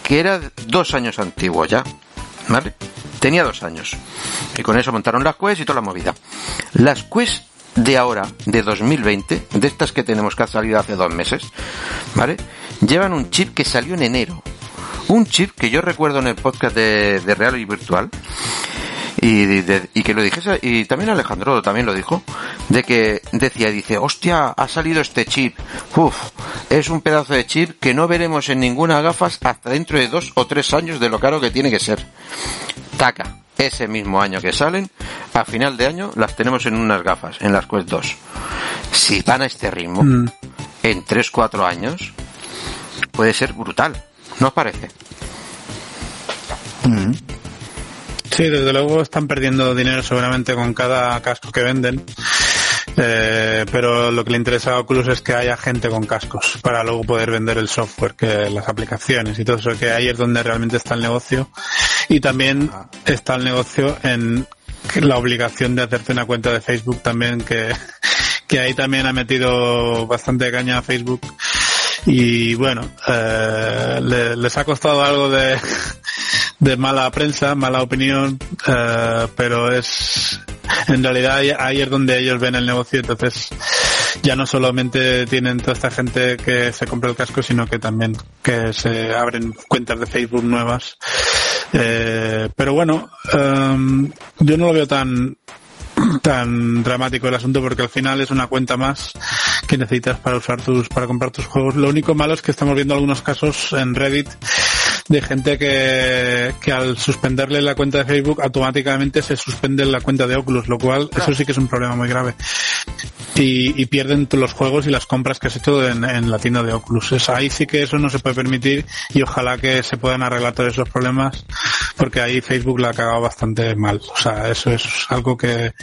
que era dos años antiguo ya, ¿vale? Tenía dos años. Y con eso montaron las Quest y toda la movida. Las Quest de ahora, de 2020, de estas que tenemos que ha salido hace dos meses, ¿vale? Llevan un chip que salió en enero. Un chip que yo recuerdo en el podcast de, de Real y Virtual, y, de, y que lo dijese, y también Alejandro también lo dijo, de que decía, dice, hostia, ha salido este chip, uff, es un pedazo de chip que no veremos en ninguna gafas hasta dentro de dos o tres años de lo caro que tiene que ser. Taca, ese mismo año que salen, a final de año las tenemos en unas gafas, en las Quest 2. Si van a este ritmo, mm. en 3-4 años, puede ser brutal, ¿no os parece? Mm. Sí, desde luego están perdiendo dinero seguramente con cada casco que venden. Eh, pero lo que le interesa a Oculus es que haya gente con cascos para luego poder vender el software, que las aplicaciones y todo eso, que ahí es donde realmente está el negocio. Y también está el negocio en la obligación de hacerte una cuenta de Facebook también, que, que ahí también ha metido bastante caña a Facebook. Y bueno, eh, le, les ha costado algo de, de mala prensa, mala opinión, uh, pero es en realidad ahí es donde ellos ven el negocio, entonces ya no solamente tienen toda esta gente que se compra el casco, sino que también que se abren cuentas de Facebook nuevas. Eh, pero bueno, um, yo no lo veo tan tan dramático el asunto porque al final es una cuenta más que necesitas para usar tus, para comprar tus juegos. Lo único malo es que estamos viendo algunos casos en Reddit de gente que, que al suspenderle la cuenta de Facebook automáticamente se suspende la cuenta de Oculus, lo cual eso sí que es un problema muy grave. Y, y pierden los juegos y las compras que has hecho en, en la tienda de Oculus. Ahí sí que eso no se puede permitir y ojalá que se puedan arreglar todos esos problemas porque ahí Facebook la ha cagado bastante mal. O sea, eso es algo que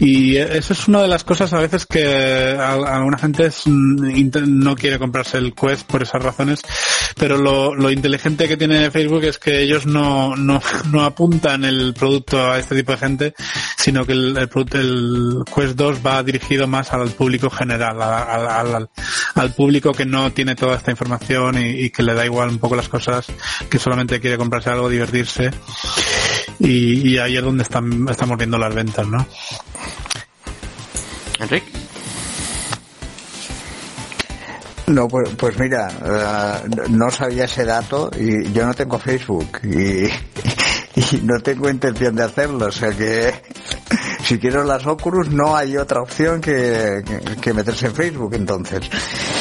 y eso es una de las cosas a veces que alguna gente no quiere comprarse el Quest por esas razones, pero lo, inteligente que tiene Facebook es que ellos no, no, apuntan el producto a este tipo de gente, sino que el, Quest 2 va dirigido más al público general, al, público que no tiene toda esta información y, y que le da igual un poco las cosas, que solamente quiere comprarse algo, divertirse. Y, y ahí es donde están, estamos viendo las ventas, ¿no? Enrique. No, pues, pues mira, uh, no sabía ese dato y yo no tengo Facebook y, no tengo intención de hacerlo, o sea que si quiero las Oculus no hay otra opción que, que, que meterse en Facebook entonces.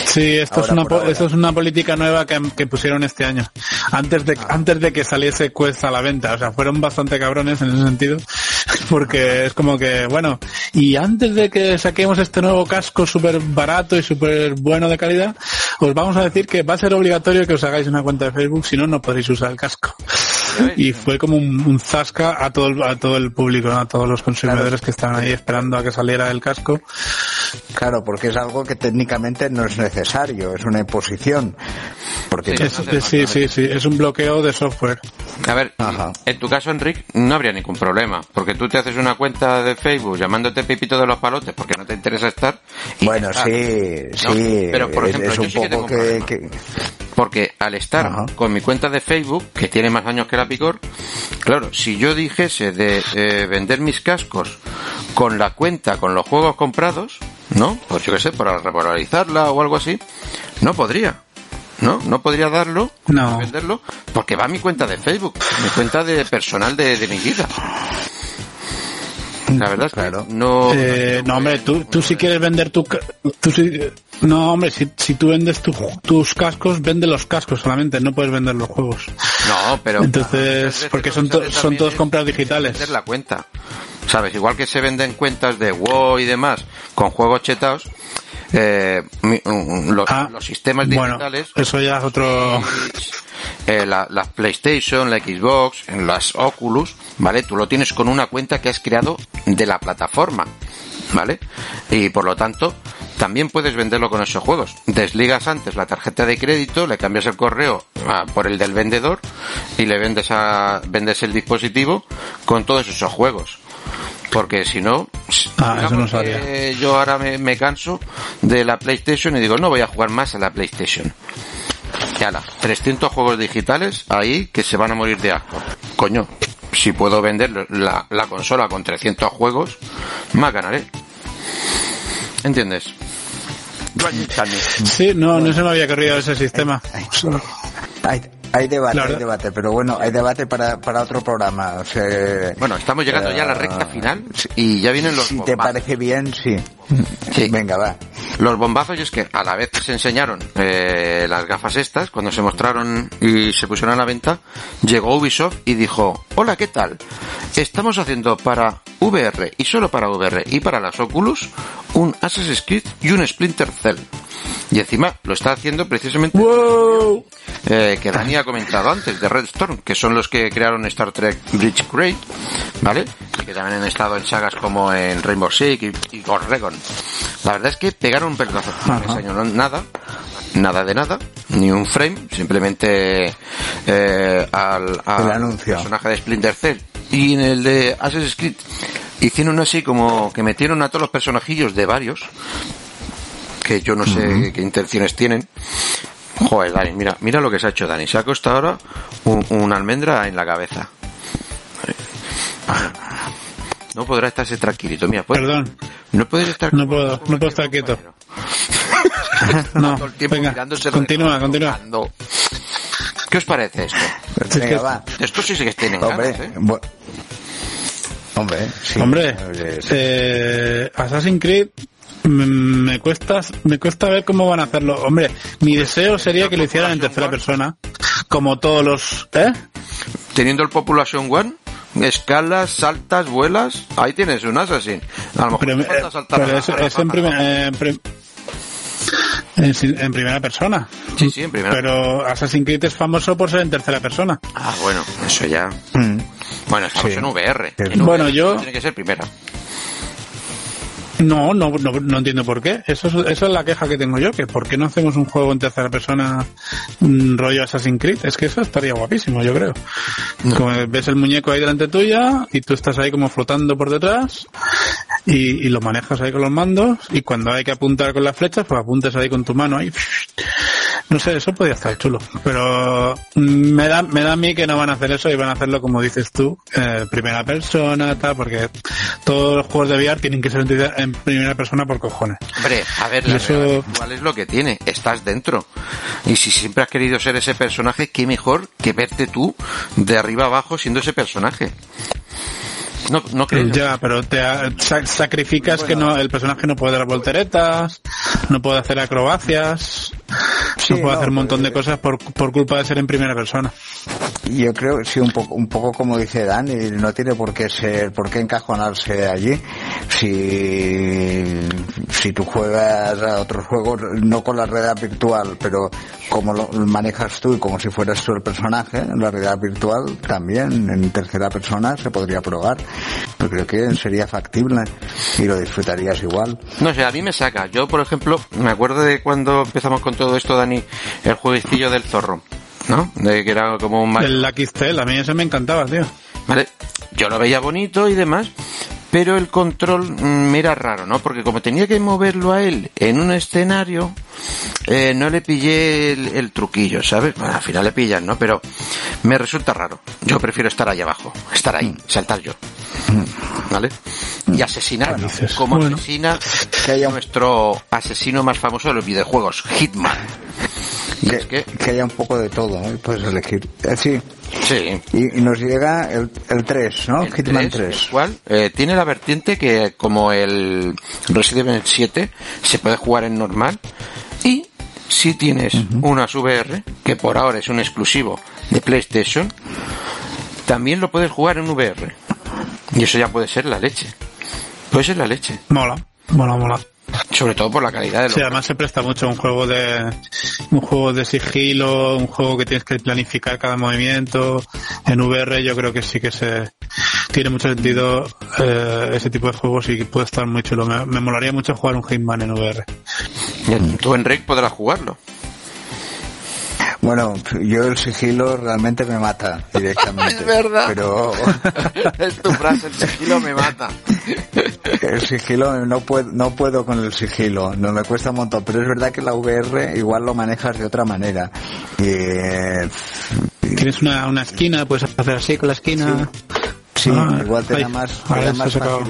Sí, esto es, una, esto es una política nueva que, que, pusieron este año. Antes de, ah. antes de que saliese Quest a la venta. O sea, fueron bastante cabrones en ese sentido. Porque es como que, bueno, y antes de que saquemos este nuevo casco súper barato y súper bueno de calidad, os vamos a decir que va a ser obligatorio que os hagáis una cuenta de Facebook, si no, no podéis usar el casco. Y fue como un, un zasca a todo, el, a todo el público, ¿no? a todos los consumidores claro. que estaban ahí esperando a que saliera el casco. Claro, porque es algo que técnicamente no es necesario, es una imposición. Porque es, es, sí, sí, sí, es un bloqueo de software. A ver, Ajá. en tu caso, Enrique, no habría ningún problema, porque tú te haces una cuenta de Facebook llamándote Pepito de los Palotes porque no te interesa estar. bueno, sí, ¿no? sí. Pero, por ejemplo, es un yo sí poco que, Porque al estar Ajá. con mi cuenta de Facebook, que tiene más años que la Picor, claro, si yo dijese de eh, vender mis cascos con la cuenta, con los juegos comprados, ¿no? Pues yo qué sé, para regularizarla o algo así, no podría. ¿No? No podría darlo, no. venderlo, porque va a mi cuenta de Facebook, mi cuenta de personal de, de mi vida. La verdad es que claro. no. Eh, no, hombre, tú, tú si quieres vender tu. Tú si, no, hombre, si, si tú vendes tu, tus cascos, vende los cascos solamente, no puedes vender los juegos. No, pero. Entonces, porque son, to, son todos compras digitales. Vender la cuenta. ¿Sabes? Igual que se venden cuentas de WoW y demás con juegos chetados, eh, los, ah, los, sistemas digitales. Bueno, eso ya es otro. Eh, la, la, PlayStation, la Xbox, las Oculus, ¿vale? Tú lo tienes con una cuenta que has creado de la plataforma, ¿vale? Y por lo tanto, también puedes venderlo con esos juegos. Desligas antes la tarjeta de crédito, le cambias el correo a, por el del vendedor y le vendes a, vendes el dispositivo con todos esos juegos porque si no, ah, eso no que yo ahora me, me, canso de la PlayStation y digo, no voy a jugar más a la PlayStation. Y ala, 300 juegos digitales ahí que se van a morir de asco. Coño, si puedo vender la, la consola con 300 juegos, más ganaré. ¿Entiendes? Sí, no, no se me había corrido ese sistema. Hay, hay debate, claro. hay debate, pero bueno, hay debate para, para otro programa. O sea, bueno, estamos llegando uh, ya a la recta final y ya vienen los Si bombazos. te parece bien, sí. Sí. Venga, va. Los bombazos y es que a la vez que se enseñaron eh, las gafas estas, cuando se mostraron y se pusieron a la venta, llegó Ubisoft y dijo, hola, ¿qué tal? Estamos haciendo para VR y solo para VR y para las Oculus un Assassin's Creed y un Splinter Cell. Y encima lo está haciendo precisamente wow. eh, que Dani ha comentado antes, de Red Storm, que son los que crearon Star Trek Bridge Create, ¿vale? Que también han estado en sagas como en Rainbow Six y, y Ghost Recon. La verdad es que pegaron un pelotazo. No, nada, nada de nada, ni un frame, simplemente eh, al, al personaje de Splinter Cell. Y en el de Assassin's Creed hicieron así como que metieron a todos los personajillos de varios, que yo no sé uh -huh. qué intenciones tienen. Joder, Dani, mira, mira lo que se ha hecho Dani. Se ha costado ahora un, una almendra en la cabeza. No podrá estarse tranquilito. Mira, ¿puedes? Perdón. No puedes estar. No puedo, no puedo estar quieto. no, venga, continúa, continúa. ¿Qué os parece esto? Pues venga, va. Esto sí que tienen Hombre, ganas, ¿eh? Hombre, sí. Hombre, eh, Assassin's Creed me cuesta me cuesta ver cómo van a hacerlo. Hombre, mi deseo sería que lo hicieran en tercera persona, como todos los, ¿eh? Teniendo el Population One, escalas, saltas, vuelas, ahí tienes un Assassin. A lo mejor Pero, eh, saltar pero la es en, primer- eh, en prim- en en primera persona. Sí, sí, en primera. Pero Assassin's Creed es famoso por ser en tercera persona. Ah, bueno, eso ya. Mm. Bueno, estamos Sí. en VR. En Bueno, VR yo- Tiene que ser primera. No, no, no, no entiendo por qué. Eso es, esa es la queja que tengo yo, que por qué no hacemos un juego en tercera persona mm, rollo Assassin's Creed. Es que eso estaría guapísimo, yo creo. Como ves el muñeco ahí delante tuya y tú estás ahí como flotando por detrás y, y lo manejas ahí con los mandos y cuando hay que apuntar con las flechas, pues apuntas ahí con tu mano ahí. No sé, eso podría estar chulo. Pero me da, me da a mí que no van a hacer eso y van a hacerlo como dices tú, eh, primera persona, tal, porque todos los juegos de VR tienen que ser en primera persona por cojones. Hombre, a ver, la eso- virtual es lo que tiene. Estás dentro. Y si siempre has querido ser ese personaje, qué mejor que verte tú de arriba abajo siendo ese personaje. No, no crees. Ya, pero te sacrificas que no, el personaje no puede dar volteretas, no puede hacer acrobacias, Sí, no puede no, hacer un montón de pues- cosas por, por culpa de ser en primera persona. Yo creo, sí, un poco, un poco como dice Dan, y no tiene por qué ser, por qué encajonarse allí. Si, si tú juegas a otros juegos, no con la realidad virtual, pero como lo manejas tú y como si fueras tú el personaje, la realidad virtual también en tercera persona se podría probar. Pero creo que sería factible y lo disfrutarías igual. No sé, a mí me saca. Yo, por ejemplo, me acuerdo de cuando empezamos con todo esto, Dani, el jueguecillo del zorro. ¿No? De que era como un... El Lucky Stell, a mí ese me encantaba, tío. Vale, yo lo veía bonito y demás, pero el control mm, me era raro, ¿no? Porque como tenía que moverlo a él en un escenario, eh, no le pillé el, el truquillo, ¿sabes? Bueno, al final le pillan, ¿no? Pero me resulta raro. Yo prefiero estar ahí abajo, estar ahí, saltar yo. ¿Vale? Y asesinar, como Bueno. asesina Que haya- nuestro asesino más famoso de los videojuegos, Hitman. Que, es que, que haya un poco de todo, ¿no? Y puedes elegir. Eh, sí. sí, Y, y nos llega el, el 3, ¿no? El Hitman 3, 3. el cual eh, tiene la vertiente que como el Resident Evil 7 se puede jugar en normal y si tienes unas VR que por ahora es un exclusivo de PlayStation también lo puedes jugar en VR y eso ya puede ser la leche puede ser la leche Mola, mola, mola. Sobre todo por la calidad de Sí, lo además se presta mucho un juego de un juego de sigilo, un juego que tienes que planificar cada movimiento. En VR yo creo que sí que se tiene mucho sentido eh, ese tipo de juegos y puede estar muy chulo. Me, me molaría mucho jugar un Hitman en VR. tú en Rec podrás jugarlo Bueno, yo el sigilo realmente me mata directamente. Es verdad. Pero es tu frase el sigilo me mata el sigilo no puedo, no puedo con el sigilo, no me cuesta un montón. Pero es verdad que la VR igual lo manejas de otra manera. Y, eh, Tienes una, una esquina, puedes hacer así con la esquina. sí, Ah, igual te da ay, más, te da más acabó.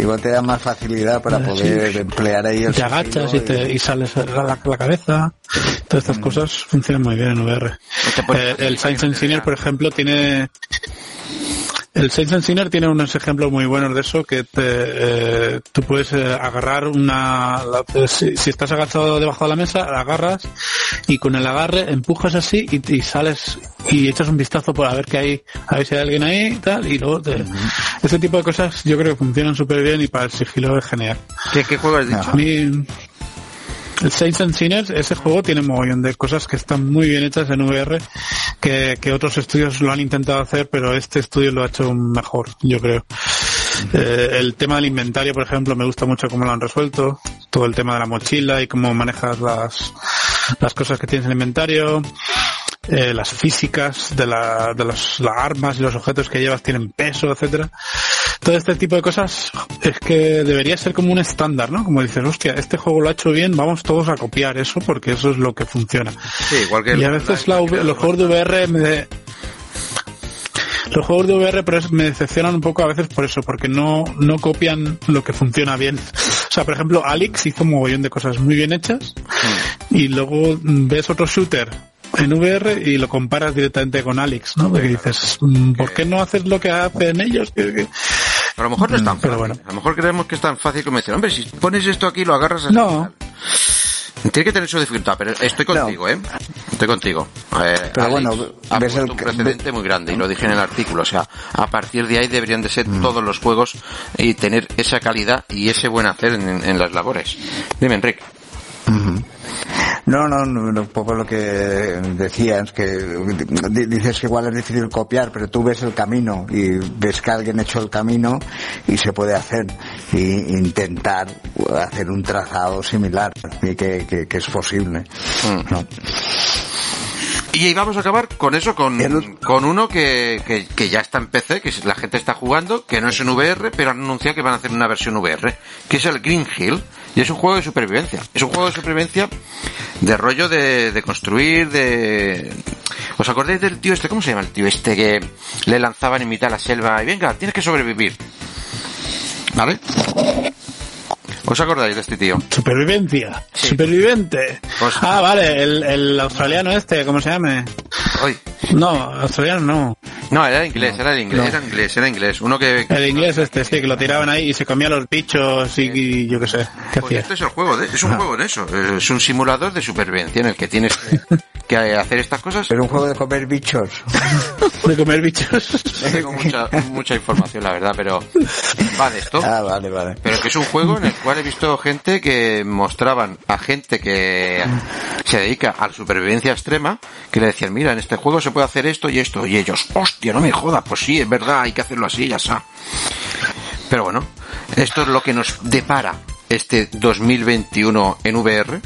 Igual te da más facilidad para poder sí. emplear ahí el Te agachas y, te, y sales la, la- la cabeza. Todas estas cosas funcionan muy bien en VR. te puedes- Eh, el Science and Sinner, por ejemplo, tiene... El and Sinner tiene unos ejemplos muy buenos de eso, que te, eh, tú puedes eh, agarrar una... la- si, si estás agachado debajo de la mesa, la agarras y con el agarre empujas así y, y sales y echas un vistazo por a ver que hay, a ver si hay alguien ahí y tal, y luego te... Ese tipo de cosas yo creo que funcionan súper bien y para el sigilo es genial. ¿Qué, qué juego has dicho? A mí, el Saints and Sinners, ese juego tiene un mogollón de cosas que están muy bien hechas en VR, que, que otros estudios lo han intentado hacer, pero este estudio lo ha hecho mejor, yo creo. Eh, el tema del inventario, por ejemplo, me gusta mucho cómo lo han resuelto. Todo el tema de la mochila y cómo manejas las, las cosas que tienes en el inventario. Eh, las físicas de, la, de los, las armas y los objetos que llevas tienen peso, etcétera. Todo este tipo de cosas es que debería ser como un estándar, ¿no? Como dices, hostia, este juego lo ha hecho bien, vamos todos a copiar eso porque eso es lo que funciona. Sí, igual que el Y a veces la los juegos de VR me... Los juegos de VR pero es- me decepcionan un poco a veces por eso, porque no, no copian lo que funciona bien. O sea, por ejemplo, Alex hizo un mogollón de cosas muy bien hechas y luego mm, ves otro shooter en VR y lo comparas directamente con Alex, ¿no? Porque dices, mm, ¿por qué no haces lo que hacen ellos? Que- A lo mejor no es tan Mm, pero fácil. bueno. A lo mejor creemos que es tan fácil como decir, hombre, si pones esto aquí lo agarras así. No. Tiene que tener su dificultad, pero estoy contigo, ¿eh? Estoy contigo. Eh, Pero Alex bueno, ha ves el un precedente muy grande y lo dije en el artículo. O sea, a partir de ahí deberían de ser Mm. todos los juegos y tener esa calidad y ese buen hacer en, en las labores. Dime, Enrique. No, no, no, un poco lo que decías, que di- dices que igual es difícil copiar, pero tú ves el camino y ves que alguien ha hecho el camino y se puede hacer. Y intentar hacer un trazado similar y que, que- que es posible. Mm. ¿no? Y ahí vamos a acabar con eso, con, El- con uno que, que, que ya está en PC, que la gente está jugando, que no es en VR, pero han anunciado que van a hacer una versión VR, que es el Green Hill, y es un juego de supervivencia. Es un juego de supervivencia de rollo de, construir, de... ¿Os acordáis del tío este? ¿Cómo se llama el tío este que le lanzaban en mitad de la selva y venga, tienes que sobrevivir? ¿Vale? ¿Os acordáis de este tío? Supervivencia. Sí. Superviviente. Pues- Ah, vale, el, el australiano este, ¿cómo se llame? Hoy. No, australiano no. No, era inglés, era inglés, No. era inglés, era inglés. Uno que, El inglés este, sí, que lo tiraban ahí y se comía los bichos y, y yo qué sé. ¿Qué Pues hacía? este es el juego, de, es un juego de eso. Es un simulador de supervivencia en el que tienes que, que hacer estas cosas. Pero un juego de comer bichos. De comer bichos. Tengo mucha, mucha información, la verdad, pero va de esto. Ah, vale, vale. Pero que es un juego en el cual he visto gente que mostraban a gente que se dedica a la supervivencia extrema, que le decían, mira, en este juego se puede hacer esto y esto, y ellos, hostia, no me jodas, pues sí, es verdad, hay que hacerlo así, ya está. Pero bueno, esto es lo que nos depara este 2021 en VR,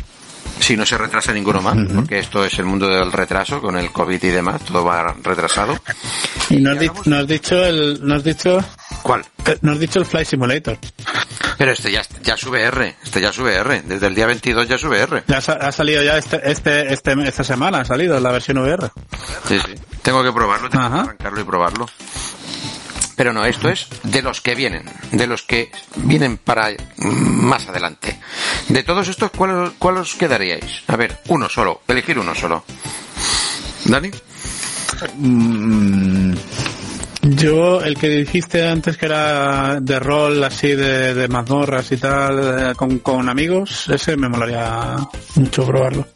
si no se retrasa ninguno más, porque esto es el mundo del retraso, con el COVID y demás, todo va retrasado. Y nos, di- nos has dicho el, nos has dicho, ¿Cuál? eh, nos has dicho el Fly Simulator. Pero este ya, ya es VR, este ya es VR, desde el día 22 ya es VR. Ya ha salido ya este, este, este, esta semana, ha salido la versión VR. Sí, sí. Tengo que probarlo, tengo Ajá. que arrancarlo y probarlo. Pero no, esto es de los que vienen, de los que vienen para más adelante. De todos estos, ¿cuál, cuál os quedaríais? A ver, uno solo, elegir uno solo. ¿Dani? Mm, Yo, el que dijiste antes que era de rol así de, de mazmorras y tal, eh, con, con amigos, ese me molaría mucho probarlo.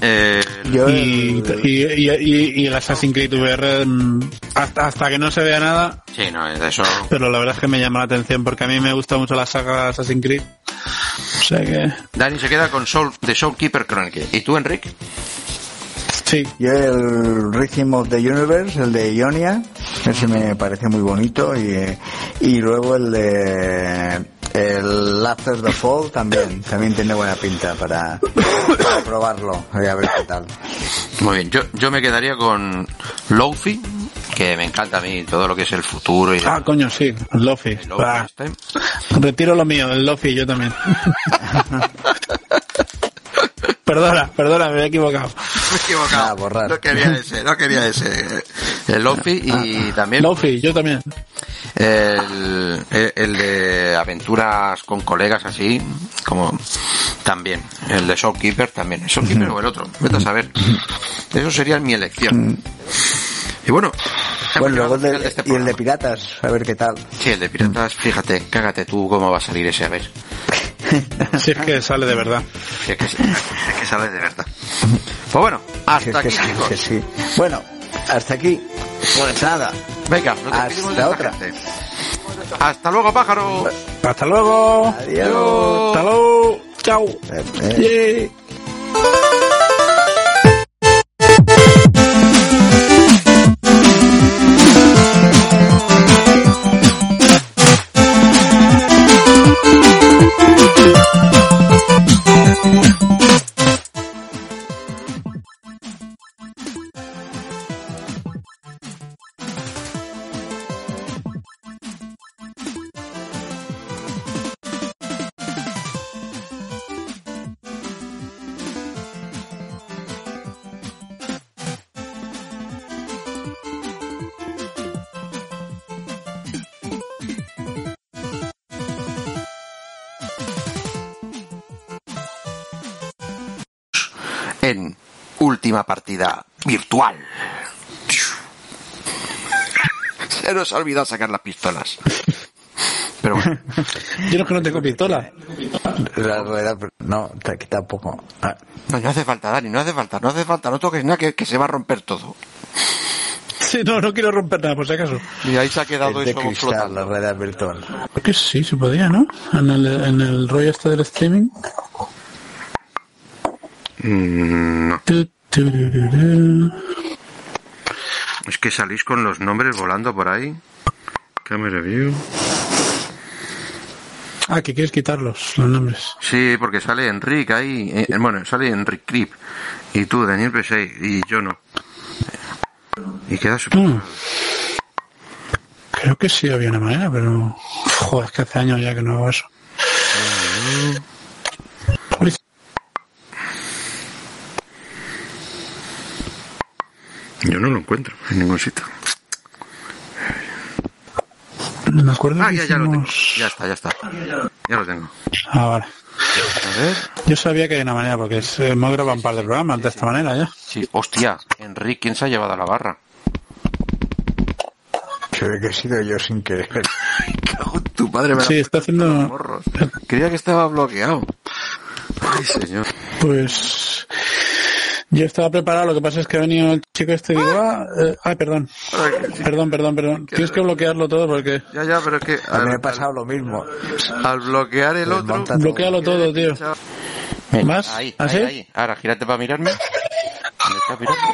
Eh, yo Y, el- y, y, y- y el Assassin's Creed VR, mm, hasta, hasta que no se vea nada, sí, no, de eso... pero la verdad es que me llama la atención porque a mí me gusta mucho la saga Assassin's Creed. O sea que, Dani se queda con Soul, The Soulkeeper Chronicle. ¿Y tú, Enrique? Sí. Yo el Rhythm of the Universe, el de Ionia, ese me parece muy bonito y, y luego el de el After the Fall también, también tiene buena pinta para, para probarlo y a ver qué tal. Muy bien, yo, yo me quedaría con Lofi, que me encanta a mí todo lo que es el futuro y Ah, coño, sí, Lofi Ah, este. retiro lo mío, el Lofi, yo también. perdona, me he equivocado. Me he equivocado. Ah, borrar. No quería ese, no quería ese. El Lofi y también Lofi, yo también. el, el, el de aventuras con colegas así, como también. El de Shopkeeper también. ¿El Shopkeeper o el otro? Vete a saber. Eso sería mi elección. Y bueno, Bueno, el de, este y el de piratas, a ver qué tal. Sí, el de piratas, fíjate, cágate tú cómo va a salir ese, a ver. Si es que sale de verdad. Si es que, si es que sale de verdad. Pues bueno, Si es hasta que aquí, sí, que chicos. sí. Bueno, hasta aquí. Pues nada. Venga, nos Hasta otra. gente. Hasta luego, pájaro. Hasta luego. Adiós. Hasta luego. Chao. Eh, eh. Yeah. Última partida virtual. Se nos ha olvidado sacar las pistolas. Pero bueno, Yo no es que no tengo pistola. No, t- tampoco. Ah, no, no hace falta, Dani, no hace falta, no hace falta, no toques nada que, que se va a romper todo. Sí, no, no quiero romper nada, por si acaso. Y ahí se ha quedado es de eso cristal, la rueda virtual. Creo que sí, se podía, ¿no? En el, en el rollo este del streaming. Mm, no. Es que salís con los nombres volando por ahí. Camera view. Ah, que quieres quitarlos, los nombres. Sí, porque sale Enrique ahí, eh, bueno, sale Enrique Crip, y tú, Daniel Pesey, y yo no. Y queda súper... Mm. Creo que sí había una manera, pero... Joder, es que hace años ya que no hago eso. Yo no lo encuentro en ningún sitio. no me acuerdo Ah, que ya, ya lo tengo. Ya está, ya está. Ya lo tengo. Ah, vale. A ver. Yo sabía que hay una manera, porque es- hemos grabado un par de programas de esta manera ya. Sí, hostia, Enrique, ¿quién se ha llevado a la barra? Se ve que he sido yo sin querer. Cago tu padre, me Sí, está haciendo... morros. Creía que estaba bloqueado. Ay, señor. Pues... Yo estaba preparado, lo que pasa es que ha venido el chico este y digo, ah, eh, ay, perdón. Perdón, perdón, perdón. Tienes que bloquearlo todo porque... Ya, ya, pero es que A mí me ha al, pasado lo mismo. al bloquear el otro... Bloquealo todo, tío. ¿Más? Ahí, ¿Así? ahí, ahí. Ahora, gírate para mirarme.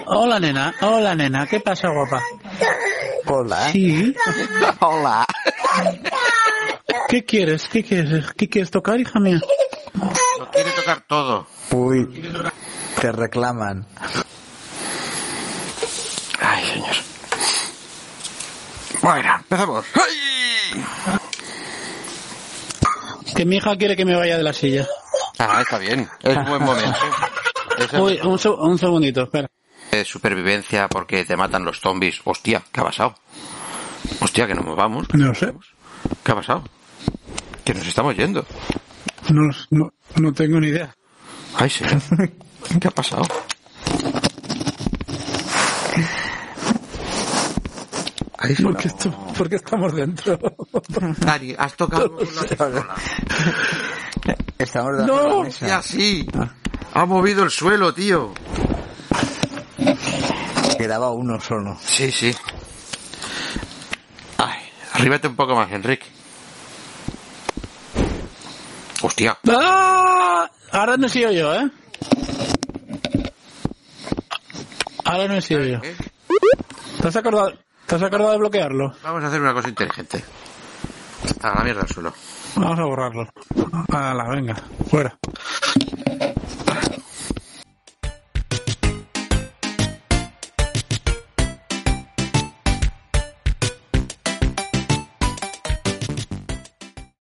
Hola, nena. Hola, nena. ¿Qué pasa, guapa? Hola. Sí. Hola. ¿Qué quieres? ¿Qué quieres? ¿Qué quieres tocar, hija mía? Lo quiere tocar todo. Uy, te reclaman. Ay, señor. Bueno, empezamos. ¡Ay! Que mi hija quiere que me vaya de la silla. Ah, está bien. Es buen momento. Es el Uy, un, un segundito, espera. de supervivencia porque te matan los zombies. Hostia, ¿qué ha pasado? Hostia, que nos movamos. No sé. ¿Qué ha pasado? Que nos estamos yendo. No, no, no tengo ni idea. Ay, señor. ¿Qué ha pasado? Ay, ¿Por qué, esto- por qué estamos dentro? Dani, has tocado pistola. Estamos No. la mesa. Ya sí. Ha movido el suelo, tío. Quedaba uno solo. Sí, sí. Ay, arríbate un poco más, Enrique. Hostia. ¡Ah! Ahora no he sido yo, ¿eh? Ahora no sido yo. ¿Qué? ¿Te has acordado, ¿te has acordado de bloquearlo? Vamos a hacer una cosa inteligente. A la mierda al suelo. Vamos a borrarlo. la venga. Fuera.